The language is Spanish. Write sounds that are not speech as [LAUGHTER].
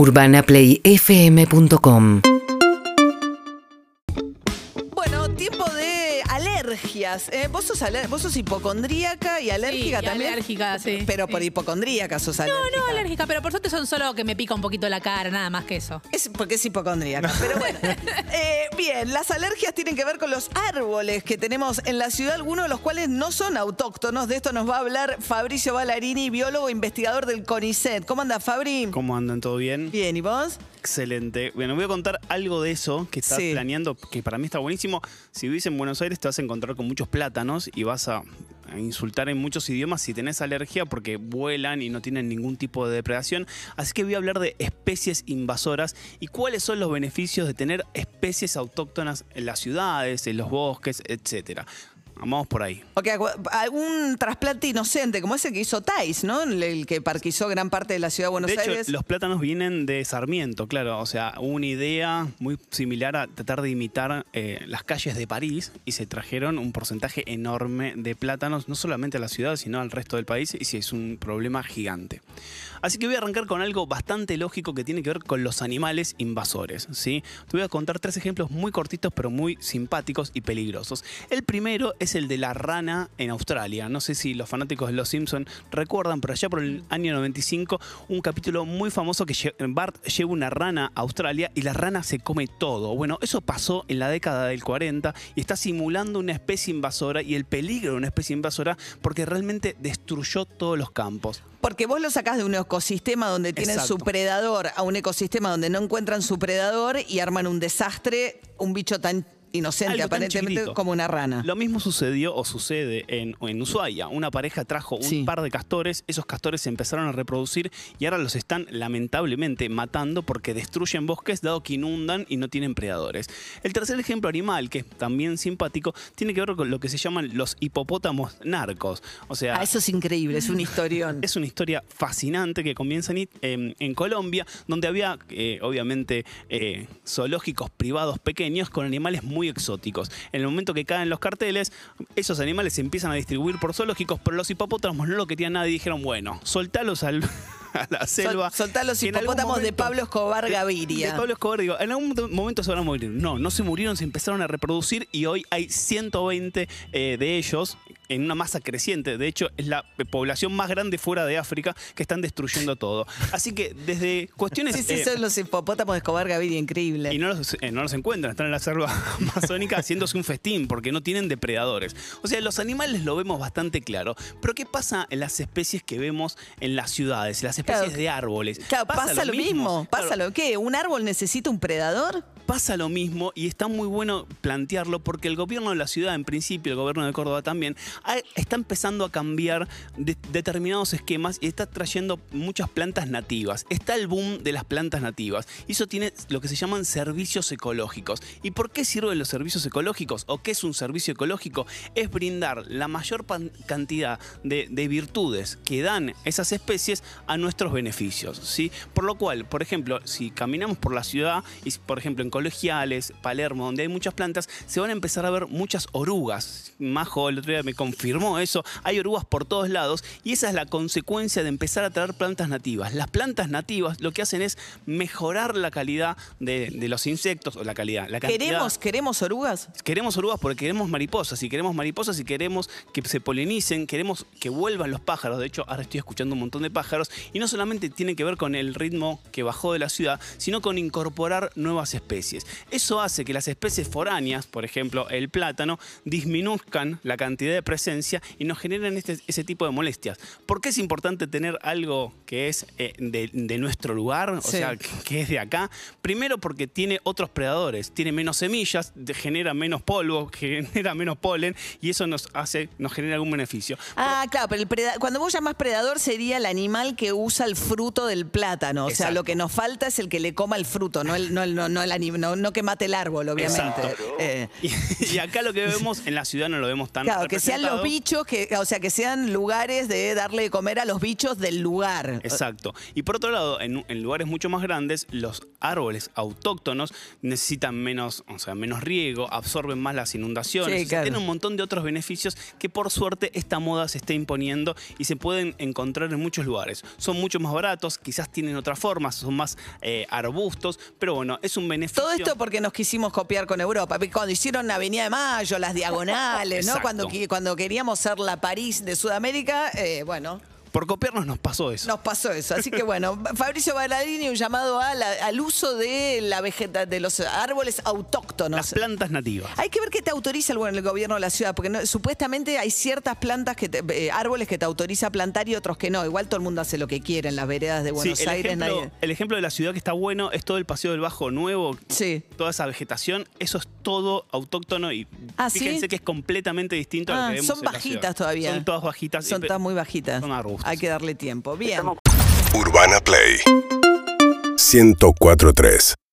UrbanaPlayFM.com alergias. Eh, vos, sos aler- vos sos hipocondríaca y alérgica Sí, y también. alérgica, sí. Pero por hipocondríaca sos No, alérgica. no, alérgica, pero por suerte son solo que me pica un poquito la cara, nada más que eso. Es porque es hipocondríaca. Pero bueno. [LAUGHS] Eh, bien, las alergias tienen que ver con los árboles que tenemos en la ciudad, algunos de los cuales no son autóctonos. De esto nos va a hablar Fabricio Ballarini, biólogo e investigador del CONICET. ¿Cómo anda, Fabri? ¿Cómo andan? ¿Todo bien? Bien, ¿y vos? Excelente. Bueno, voy a contar algo de eso que estás Sí. planeando, que para mí está buenísimo. Si vivís en Buenos Aires te vas a encontrar con muchos plátanos y vas a, insultar en muchos idiomas si tenés alergia porque vuelan y no tienen ningún tipo de depredación. Así que voy a hablar de especies invasoras y cuáles son los beneficios de tener especies autóctonas en las ciudades, en los bosques, etcétera. Vamos por ahí. Ok, algún trasplante inocente, como ese que hizo Thais, ¿no? El, que parquizó gran parte de la ciudad de Buenos de hecho, Aires. los plátanos vienen de Sarmiento, claro. O sea, hubo una idea muy similar a tratar de imitar eh, las calles de París y se trajeron un porcentaje enorme de plátanos, no solamente a la ciudad, sino al resto del país, y sí, es un problema gigante. Así que voy a arrancar con algo bastante lógico que tiene que ver con los animales invasores. ¿sí? Te voy a contar tres ejemplos muy cortitos, pero muy simpáticos y peligrosos. El primero es el de la rana en Australia. No sé si los fanáticos de Los Simpson recuerdan, pero allá por el año 95, un capítulo muy famoso que Bart lleva una rana a Australia y la rana se come todo. Bueno, eso pasó en la década del 40 y está simulando una especie invasora y el peligro de una especie invasora porque realmente destruyó todos los campos. Porque vos lo sacás de un ecosistema donde tienen su predador a un ecosistema donde no encuentran su predador y arman un desastre, un bicho tan inocente Algo aparentemente como una rana. Lo mismo sucedió o sucede en, en Ushuaia. Una pareja trajo un Sí. par de castores, esos castores se empezaron a reproducir y ahora los están lamentablemente matando porque destruyen bosques dado que inundan y no tienen predadores. El tercer ejemplo animal, que es también simpático, tiene que ver con lo que se llaman los hipopótamos narcos. O sea, Ah, eso es increíble, es un historión. [LAUGHS] es una historia fascinante que comienza en, en- en Colombia, donde había, eh, obviamente, eh, zoológicos privados pequeños con animales muy exóticos. En el momento que caen los carteles, esos animales se empiezan a distribuir por zoológicos, pero los hipopótamos no lo querían nada y dijeron, bueno, soltalos al- [LAUGHS] a la selva. Sol- los hipopótamos de Pablo Escobar de- Gaviria. De Pablo Escobar, digo, en algún momento se van a morir. No, no se murieron, se empezaron a reproducir y hoy hay 120 eh, de ellos en una masa creciente. De hecho, es la población más grande fuera de África que están destruyendo todo. Así que desde cuestiones... Sí, sí, eh, son los hipopótamos de Escobar Gaviria, increíble. y no los, eh, no los encuentran, están en la selva [LAUGHS] amazónica haciéndose un festín porque no tienen depredadores. O sea, los animales lo vemos bastante claro. Pero ¿qué pasa en las especies que vemos en las ciudades, en las especies Claro. de árboles? Claro, pasa, lo mismo. Pasa Claro, lo que, ¿un árbol necesita un predador? Pasa lo mismo y está muy bueno plantearlo porque el gobierno de la ciudad, en principio, el gobierno de Córdoba también, está empezando a cambiar de- determinados esquemas y está trayendo muchas plantas nativas. Está el boom de las plantas nativas y eso tiene lo que se llaman servicios ecológicos. ¿Y por qué sirven los servicios ecológicos o qué es un servicio ecológico? Es brindar la mayor cantidad de, de virtudes que dan esas especies a nuestros beneficios. ¿sí? Por lo cual, por ejemplo, si caminamos por la ciudad y, por ejemplo, en Colegiales, Palermo, donde hay muchas plantas, se van a empezar a ver muchas orugas. Majo el otro día me confirmó eso. Hay orugas por todos lados y esa es la consecuencia de empezar a traer plantas nativas. Las plantas nativas lo que hacen es mejorar la calidad de, de los insectos o la calidad. La cantidad- ¿Queremos, ¿Queremos orugas? Queremos orugas porque queremos mariposas y queremos mariposas y queremos que se polinicen, queremos que vuelvan los pájaros. De hecho, ahora estoy escuchando un montón de pájaros y no solamente tiene que ver con el ritmo que bajó de la ciudad, sino con incorporar nuevas especies. Eso hace que las especies foráneas, por ejemplo el plátano, disminuzcan la cantidad de presencia y nos generen este- ese tipo de molestias. ¿Por qué es importante tener algo que es eh, de, de nuestro lugar, o Sí. sea, que- es de acá? Primero porque tiene otros predadores, tiene menos semillas, genera menos polvo, [LAUGHS] genera menos polen y eso nos hace, nos genera algún beneficio. Ah, claro, pero el preda- cuando vos llamas predador sería el animal que usa el fruto del plátano. O sea, Exacto. lo que nos falta es el que le coma el fruto, no el, no el, no, no el, anim- no, no que mate el árbol, obviamente. Exacto. Eh, Y, y acá lo que vemos en la ciudad no lo vemos tan Claro, que sean los bichos, que, o sea, que sean lugares de darle de comer a los bichos del lugar. Exacto. Y por otro lado, en, en lugares mucho más grandes, los árboles autóctonos necesitan menos, o sea, menos riego, absorben más las inundaciones, Sí, claro. tienen un montón de otros beneficios que por suerte esta moda se está imponiendo y se pueden encontrar en muchos lugares. Son mucho más baratos, quizás tienen otras formas, son más eh, arbustos, pero bueno, es un beneficio. Todo esto porque nos quisimos copiar con Europa. Cuando hicieron la Avenida de Mayo, las diagonales, ¿no? Cuando, cuando queríamos ser la París de Sudamérica, eh, bueno, Por copiarnos nos pasó eso. nos pasó eso. Así que bueno, [LAUGHS] Fabricio Ballarini, un llamado a la- al uso de la vegeta, de los árboles autóctonos. Las plantas nativas. Hay que ver qué te autoriza el, bueno, el gobierno de la ciudad, porque no- supuestamente hay ciertas plantas, que te- eh, árboles que te autoriza a plantar y otros que no. Igual todo el mundo hace lo que quiere en las veredas de Buenos sí, el Aires. ejemplo, nadie- el ejemplo de la ciudad que está bueno es todo el paseo del Bajo Nuevo, Sí. toda esa vegetación, eso es todo autóctono y Ah, ¿sí? fíjense que es completamente distinto a lo Ah, que vemos son en bajitas todavía. Son todas bajitas. Son eh, todas muy bajitas. Son arbustos. Hay que darle tiempo. Bien. Urbana Play 1043